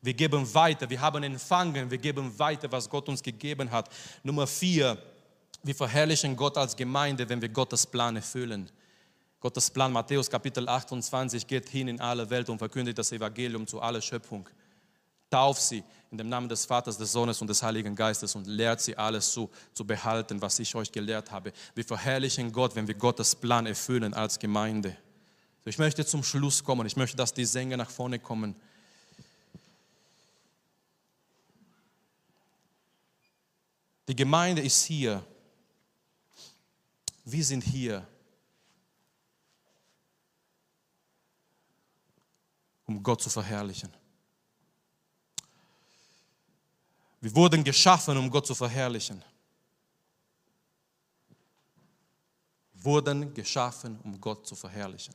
Wir geben weiter, wir haben empfangen, wir geben weiter, was Gott uns gegeben hat. Nummer vier, wir verherrlichen Gott als Gemeinde, wenn wir Gottes Plan erfüllen. Gottes Plan, Matthäus Kapitel 28, geht hin in alle Welt und verkündet das Evangelium zu aller Schöpfung. Tauf sie in dem Namen des Vaters, des Sohnes und des Heiligen Geistes und lehrt sie alles zu, zu behalten, was ich euch gelehrt habe. Wir verherrlichen Gott, wenn wir Gottes Plan erfüllen als Gemeinde. Ich möchte zum Schluss kommen. Ich möchte, dass die Sänger nach vorne kommen. Die Gemeinde ist hier. Wir sind hier, um Gott zu verherrlichen. Wir wurden geschaffen, um Gott zu verherrlichen. Wurden geschaffen, um Gott zu verherrlichen.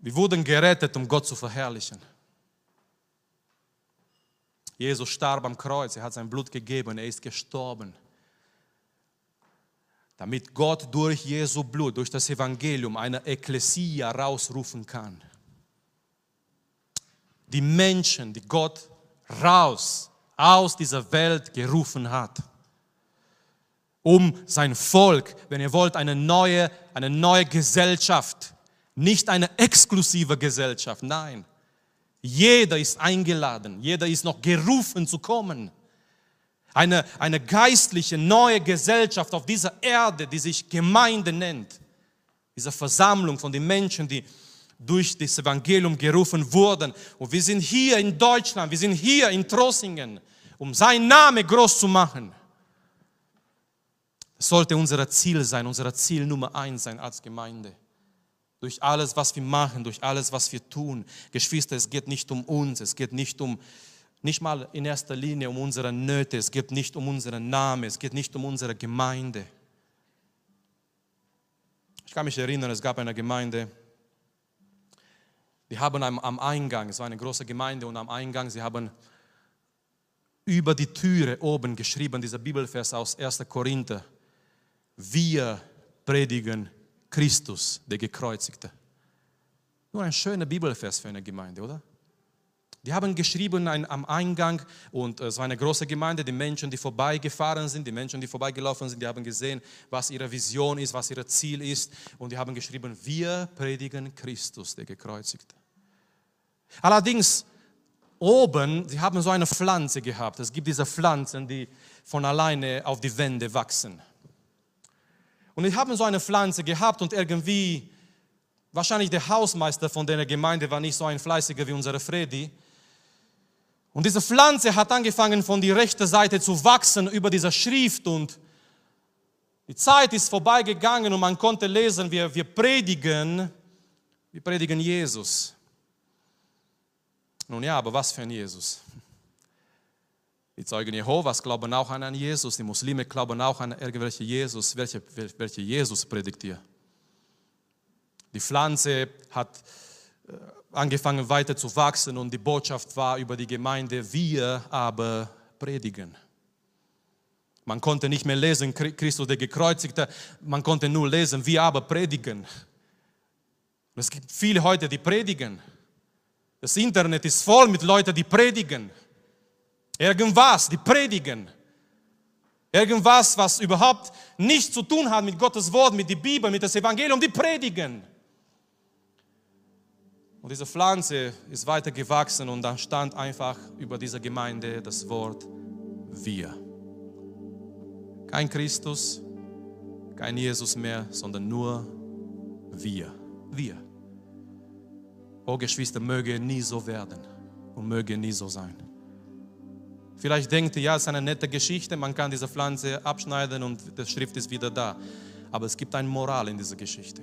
Wir wurden gerettet, um Gott zu verherrlichen. Jesus starb am Kreuz, er hat sein Blut gegeben, er ist gestorben. Damit Gott durch Jesu Blut, durch das Evangelium eine Ekklesia rausrufen kann. Die Menschen, die Gott raus aus dieser Welt gerufen hat, um sein Volk, wenn ihr wollt, eine neue, eine neue Gesellschaft, nicht eine exklusive Gesellschaft, nein, jeder ist eingeladen, jeder ist noch gerufen zu kommen. Eine, eine geistliche neue Gesellschaft auf dieser Erde, die sich Gemeinde nennt. Diese Versammlung von den Menschen, die durch das Evangelium gerufen wurden. Und wir sind hier in Deutschland, wir sind hier in Trossingen, um sein Name groß zu machen. Das sollte unser Ziel sein, unser Ziel Nummer eins sein als Gemeinde durch alles, was wir machen, durch alles, was wir tun. Geschwister, es geht nicht um uns, es geht nicht um, nicht mal in erster Linie um unsere Nöte, es geht nicht um unseren Namen, es geht nicht um unsere Gemeinde. Ich kann mich erinnern, es gab eine Gemeinde, die haben am, Eingang, es war eine große Gemeinde und am Eingang, sie haben über die Türe oben geschrieben, dieser Bibelvers aus 1. Korinther, wir predigen Christus, der Gekreuzigte. Nur ein schöner Bibelvers für eine Gemeinde, oder? Die haben geschrieben ein, am Eingang und es war eine große Gemeinde, die Menschen, die vorbeigefahren sind, die Menschen, die vorbeigelaufen sind, die haben gesehen, was ihre Vision ist, was ihr Ziel ist und die haben geschrieben, wir predigen Christus, der Gekreuzigte. Allerdings oben, sie haben so eine Pflanze gehabt. Es gibt diese Pflanzen, die von alleine auf die Wände wachsen. Und ich habe so eine Pflanze gehabt und irgendwie, wahrscheinlich der Hausmeister von der Gemeinde war nicht so ein Fleißiger wie unser Freddy. Und diese Pflanze hat angefangen von der rechten Seite zu wachsen über dieser Schrift und die Zeit ist vorbeigegangen und man konnte lesen, wir, wir predigen, wir predigen Jesus. Nun ja, aber was für ein Jesus? Die Zeugen Jehovas glauben auch an Jesus, die Muslime glauben auch an irgendwelche Jesus. Welche, welche Jesus predigt ihr? Die Pflanze hat äh, angefangen weiter zu wachsen und die Botschaft war über die Gemeinde, wir aber predigen. Man konnte nicht mehr lesen, Christus der Gekreuzigte, man konnte nur lesen, wir aber predigen. Es gibt viele heute, die predigen. Das Internet ist voll mit Leuten, die predigen. Irgendwas, die predigen. Irgendwas, was überhaupt nichts zu tun hat mit Gottes Wort, mit der Bibel, mit dem Evangelium, die predigen. Und diese Pflanze ist weiter gewachsen und dann stand einfach über dieser Gemeinde das Wort wir. Kein Christus, kein Jesus mehr, sondern nur wir. Wir. Oh Geschwister, möge nie so werden und möge nie so sein. Vielleicht denkt ihr, ja, es ist eine nette Geschichte, man kann diese Pflanze abschneiden und die Schrift ist wieder da. Aber es gibt eine Moral in dieser Geschichte.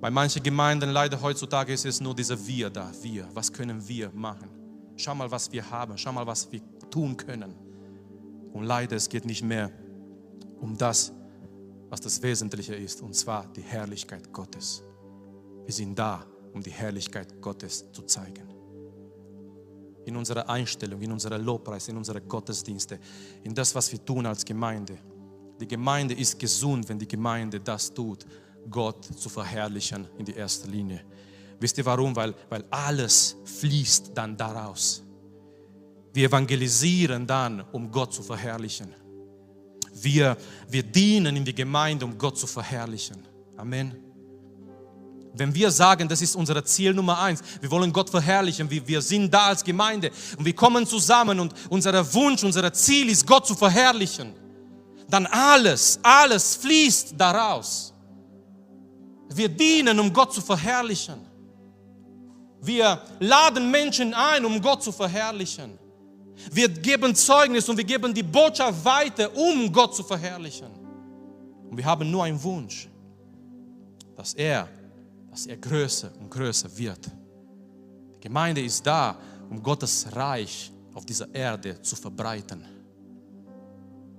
Bei manchen Gemeinden leider heutzutage ist es nur dieser Wir da, wir. Was können wir machen? Schau mal, was wir haben, schau mal, was wir tun können. Und leider, es geht nicht mehr um das, was das Wesentliche ist, und zwar die Herrlichkeit Gottes. Wir sind da, um die Herrlichkeit Gottes zu zeigen. In unserer Einstellung, in unserer Lobpreis, in unsere Gottesdienste, in das, was wir tun als Gemeinde. Die Gemeinde ist gesund, wenn die Gemeinde das tut, Gott zu verherrlichen in die erste Linie. Wisst ihr warum? Weil, weil alles fließt dann daraus. Wir evangelisieren dann, um Gott zu verherrlichen. Wir, wir dienen in die Gemeinde, um Gott zu verherrlichen. Amen. Wenn wir sagen, das ist unser Ziel Nummer eins, wir wollen Gott verherrlichen, wir, wir sind da als Gemeinde und wir kommen zusammen und unser Wunsch, unser Ziel ist, Gott zu verherrlichen, dann alles, alles fließt daraus. Wir dienen, um Gott zu verherrlichen. Wir laden Menschen ein, um Gott zu verherrlichen. Wir geben Zeugnis und wir geben die Botschaft weiter, um Gott zu verherrlichen. Und wir haben nur einen Wunsch, dass er, dass er größer und größer wird. Die Gemeinde ist da, um Gottes Reich auf dieser Erde zu verbreiten.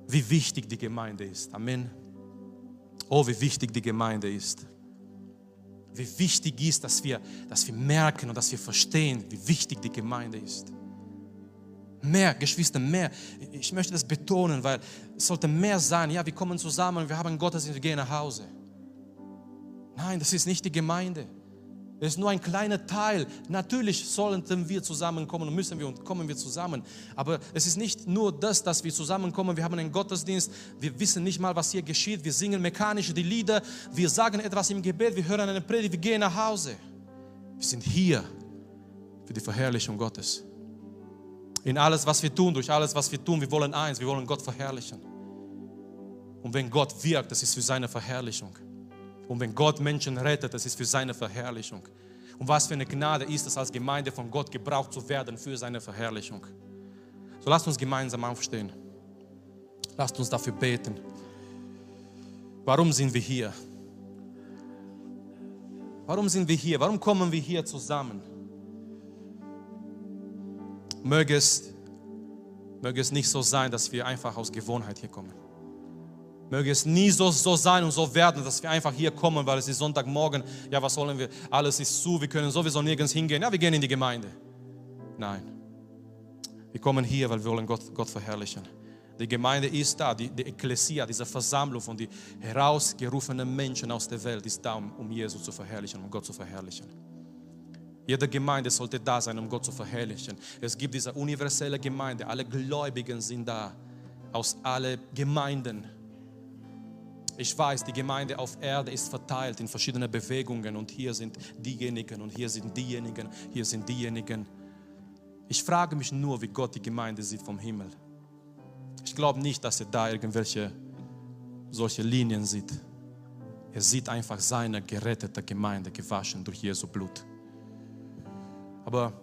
Wie wichtig die Gemeinde ist. Amen. Oh, wie wichtig die Gemeinde ist. Wie wichtig ist, dass wir, dass wir merken und dass wir verstehen, wie wichtig die Gemeinde ist. Mehr, Geschwister, mehr. Ich möchte das betonen, weil es sollte mehr sein. Ja, wir kommen zusammen, wir haben Gottesdienst, wir gehen nach Hause. Nein, das ist nicht die Gemeinde. Das ist nur ein kleiner Teil. Natürlich sollten wir zusammenkommen und müssen wir und kommen wir zusammen. Aber es ist nicht nur das, dass wir zusammenkommen. Wir haben einen Gottesdienst. Wir wissen nicht mal, was hier geschieht. Wir singen mechanisch die Lieder. Wir sagen etwas im Gebet. Wir hören eine Predigt. Wir gehen nach Hause. Wir sind hier für die Verherrlichung Gottes. In alles, was wir tun, durch alles, was wir tun, wir wollen eins, wir wollen Gott verherrlichen. Und wenn Gott wirkt, das ist für seine Verherrlichung. Und wenn Gott Menschen rettet, das ist für seine Verherrlichung. Und was für eine Gnade ist es, als Gemeinde von Gott gebraucht zu werden für seine Verherrlichung. So lasst uns gemeinsam aufstehen. Lasst uns dafür beten. Warum sind wir hier? Warum sind wir hier? Warum kommen wir hier zusammen? möge es, möge es nicht so sein, dass wir einfach aus Gewohnheit hier kommen. Möge es nie so, so sein und so werden, dass wir einfach hier kommen, weil es ist Sonntagmorgen. Ja, was sollen wir? Alles ist zu, wir können sowieso nirgends hingehen. Ja, wir gehen in die Gemeinde. Nein. Wir kommen hier, weil wir wollen Gott, Gott verherrlichen. Die Gemeinde ist da, die, die Ekklesia, diese Versammlung von den herausgerufenen Menschen aus der Welt ist da, um, um Jesus zu verherrlichen, um Gott zu verherrlichen. Jede Gemeinde sollte da sein, um Gott zu verherrlichen. Es gibt diese universelle Gemeinde. Alle Gläubigen sind da. Aus allen Gemeinden. Ich weiß, die Gemeinde auf Erde ist verteilt in verschiedene Bewegungen und hier sind diejenigen und hier sind diejenigen, hier sind diejenigen. Ich frage mich nur, wie Gott die Gemeinde sieht vom Himmel. Ich glaube nicht, dass er da irgendwelche solche Linien sieht. Er sieht einfach seine gerettete Gemeinde gewaschen durch Jesu Blut. Aber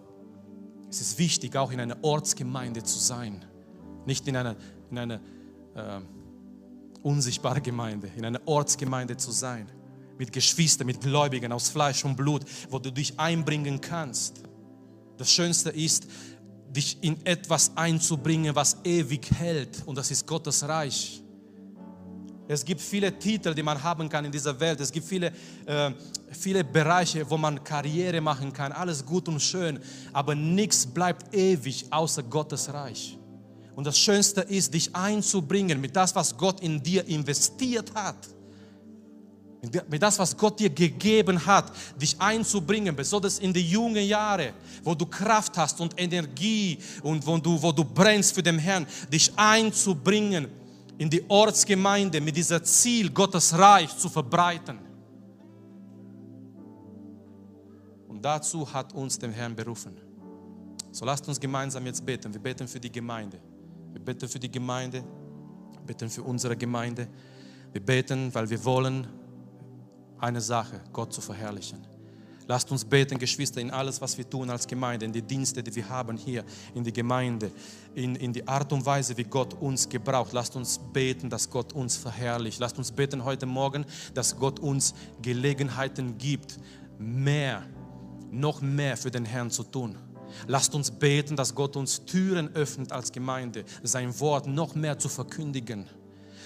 es ist wichtig, auch in einer Ortsgemeinde zu sein. Nicht in einer, in einer äh, unsichtbaren Gemeinde, in einer Ortsgemeinde zu sein. Mit Geschwistern, mit Gläubigen aus Fleisch und Blut, wo du dich einbringen kannst. Das Schönste ist, dich in etwas einzubringen, was ewig hält. Und das ist Gottes Reich. Es gibt viele Titel, die man haben kann in dieser Welt. Es gibt viele, äh, viele Bereiche, wo man Karriere machen kann. Alles gut und schön. Aber nichts bleibt ewig außer Gottes Reich. Und das Schönste ist, dich einzubringen mit das, was Gott in dir investiert hat. Mit das, was Gott dir gegeben hat, dich einzubringen, besonders in die jungen Jahre, wo du Kraft hast und Energie und wo du, wo du brennst für den Herrn, dich einzubringen in die Ortsgemeinde mit diesem Ziel, Gottes Reich zu verbreiten. Und dazu hat uns der Herr berufen. So lasst uns gemeinsam jetzt beten. Wir beten für die Gemeinde. Wir beten für die Gemeinde, wir beten für unsere Gemeinde. Wir beten, weil wir wollen eine Sache, Gott zu verherrlichen. Lasst uns beten, Geschwister, in alles, was wir tun als Gemeinde, in die Dienste, die wir haben hier in die Gemeinde, in, in die Art und Weise, wie Gott uns gebraucht. Lasst uns beten, dass Gott uns verherrlicht. Lasst uns beten heute Morgen, dass Gott uns Gelegenheiten gibt, mehr, noch mehr für den Herrn zu tun. Lasst uns beten, dass Gott uns Türen öffnet als Gemeinde, sein Wort noch mehr zu verkündigen,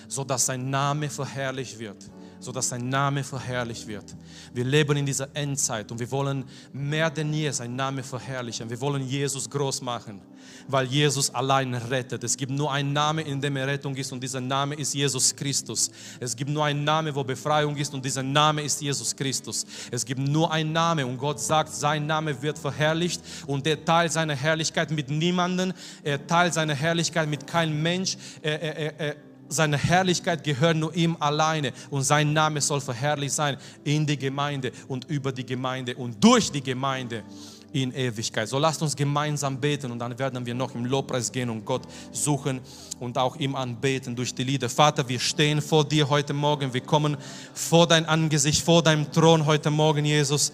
sodass sein Name verherrlicht wird sodass sein Name verherrlicht wird. Wir leben in dieser Endzeit und wir wollen mehr denn je sein Name verherrlichen. Wir wollen Jesus groß machen, weil Jesus allein rettet. Es gibt nur einen Namen, in dem Rettung ist und dieser Name ist Jesus Christus. Es gibt nur einen Namen, wo Befreiung ist und dieser Name ist Jesus Christus. Es gibt nur einen Namen und Gott sagt, sein Name wird verherrlicht und er teilt seine Herrlichkeit mit niemandem. Er teilt seine Herrlichkeit mit keinem Mensch. Er, er, er, seine Herrlichkeit gehört nur ihm alleine und sein Name soll verherrlicht sein in die Gemeinde und über die Gemeinde und durch die Gemeinde in Ewigkeit. So lasst uns gemeinsam beten und dann werden wir noch im Lobpreis gehen und Gott suchen und auch ihm anbeten durch die Lieder. Vater, wir stehen vor dir heute Morgen. Wir kommen vor dein Angesicht, vor deinem Thron heute Morgen, Jesus.